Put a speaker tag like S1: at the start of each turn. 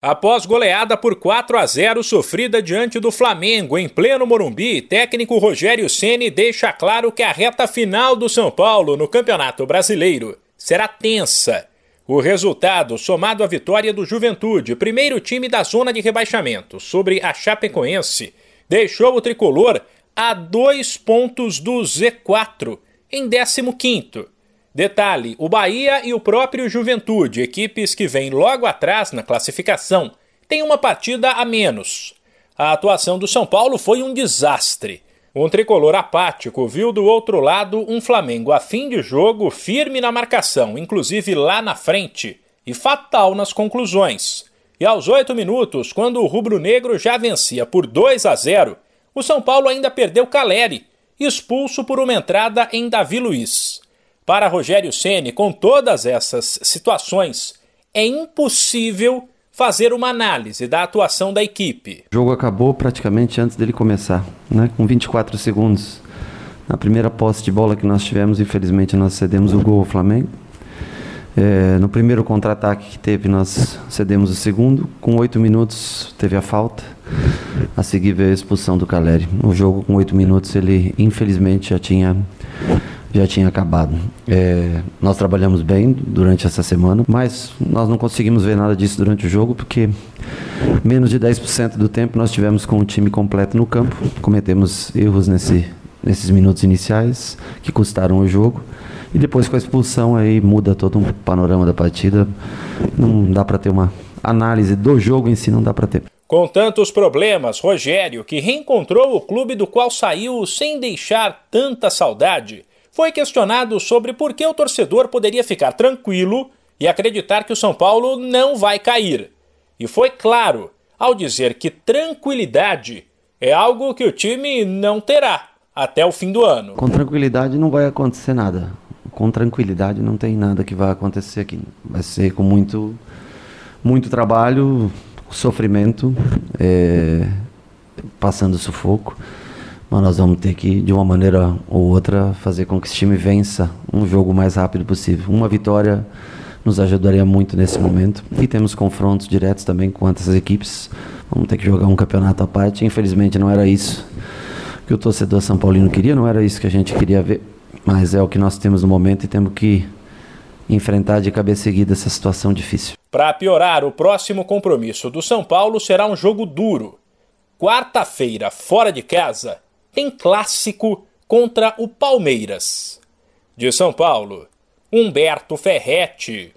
S1: Após goleada por 4 a 0 sofrida diante do Flamengo em pleno Morumbi, técnico Rogério Ceni deixa claro que a reta final do São Paulo no Campeonato Brasileiro será tensa. O resultado, somado à vitória do Juventude, primeiro time da zona de rebaixamento, sobre a Chapecoense, deixou o tricolor a dois pontos do Z4, em 15º. Detalhe: o Bahia e o próprio Juventude, equipes que vêm logo atrás na classificação, têm uma partida a menos. A atuação do São Paulo foi um desastre. Um tricolor apático viu do outro lado um Flamengo a fim de jogo firme na marcação, inclusive lá na frente, e fatal nas conclusões. E aos oito minutos, quando o rubro-negro já vencia por 2 a 0, o São Paulo ainda perdeu Caleri, expulso por uma entrada em Davi Luiz. Para Rogério Ceni, com todas essas situações, é impossível fazer uma análise da atuação da equipe.
S2: O jogo acabou praticamente antes dele começar, né? com 24 segundos. Na primeira posse de bola que nós tivemos, infelizmente nós cedemos o gol ao Flamengo. É, no primeiro contra-ataque que teve, nós cedemos o segundo. Com oito minutos, teve a falta. A seguir veio a expulsão do Caleri. O jogo, com oito minutos, ele infelizmente já tinha já tinha acabado. É, nós trabalhamos bem durante essa semana, mas nós não conseguimos ver nada disso durante o jogo, porque menos de 10% do tempo nós tivemos com o time completo no campo. Cometemos erros nesse, nesses minutos iniciais que custaram o jogo. E depois com a expulsão aí muda todo um panorama da partida. Não dá para ter uma análise do jogo em si, não dá para ter.
S1: Com tantos problemas, Rogério, que reencontrou o clube do qual saiu sem deixar tanta saudade, foi questionado sobre por que o torcedor poderia ficar tranquilo e acreditar que o São Paulo não vai cair. E foi claro ao dizer que tranquilidade é algo que o time não terá até o fim do ano.
S2: Com tranquilidade não vai acontecer nada. Com tranquilidade não tem nada que vai acontecer aqui. Vai ser com muito, muito trabalho, sofrimento, é, passando sufoco mas nós vamos ter que, de uma maneira ou outra, fazer com que esse time vença um jogo o mais rápido possível. Uma vitória nos ajudaria muito nesse momento. E temos confrontos diretos também com outras equipes. Vamos ter que jogar um campeonato à parte. Infelizmente não era isso que o torcedor São Paulino queria, não era isso que a gente queria ver. Mas é o que nós temos no momento e temos que enfrentar de cabeça seguida essa situação difícil.
S1: Para piorar, o próximo compromisso do São Paulo será um jogo duro. Quarta-feira, fora de casa, tem clássico contra o Palmeiras. De São Paulo, Humberto Ferretti.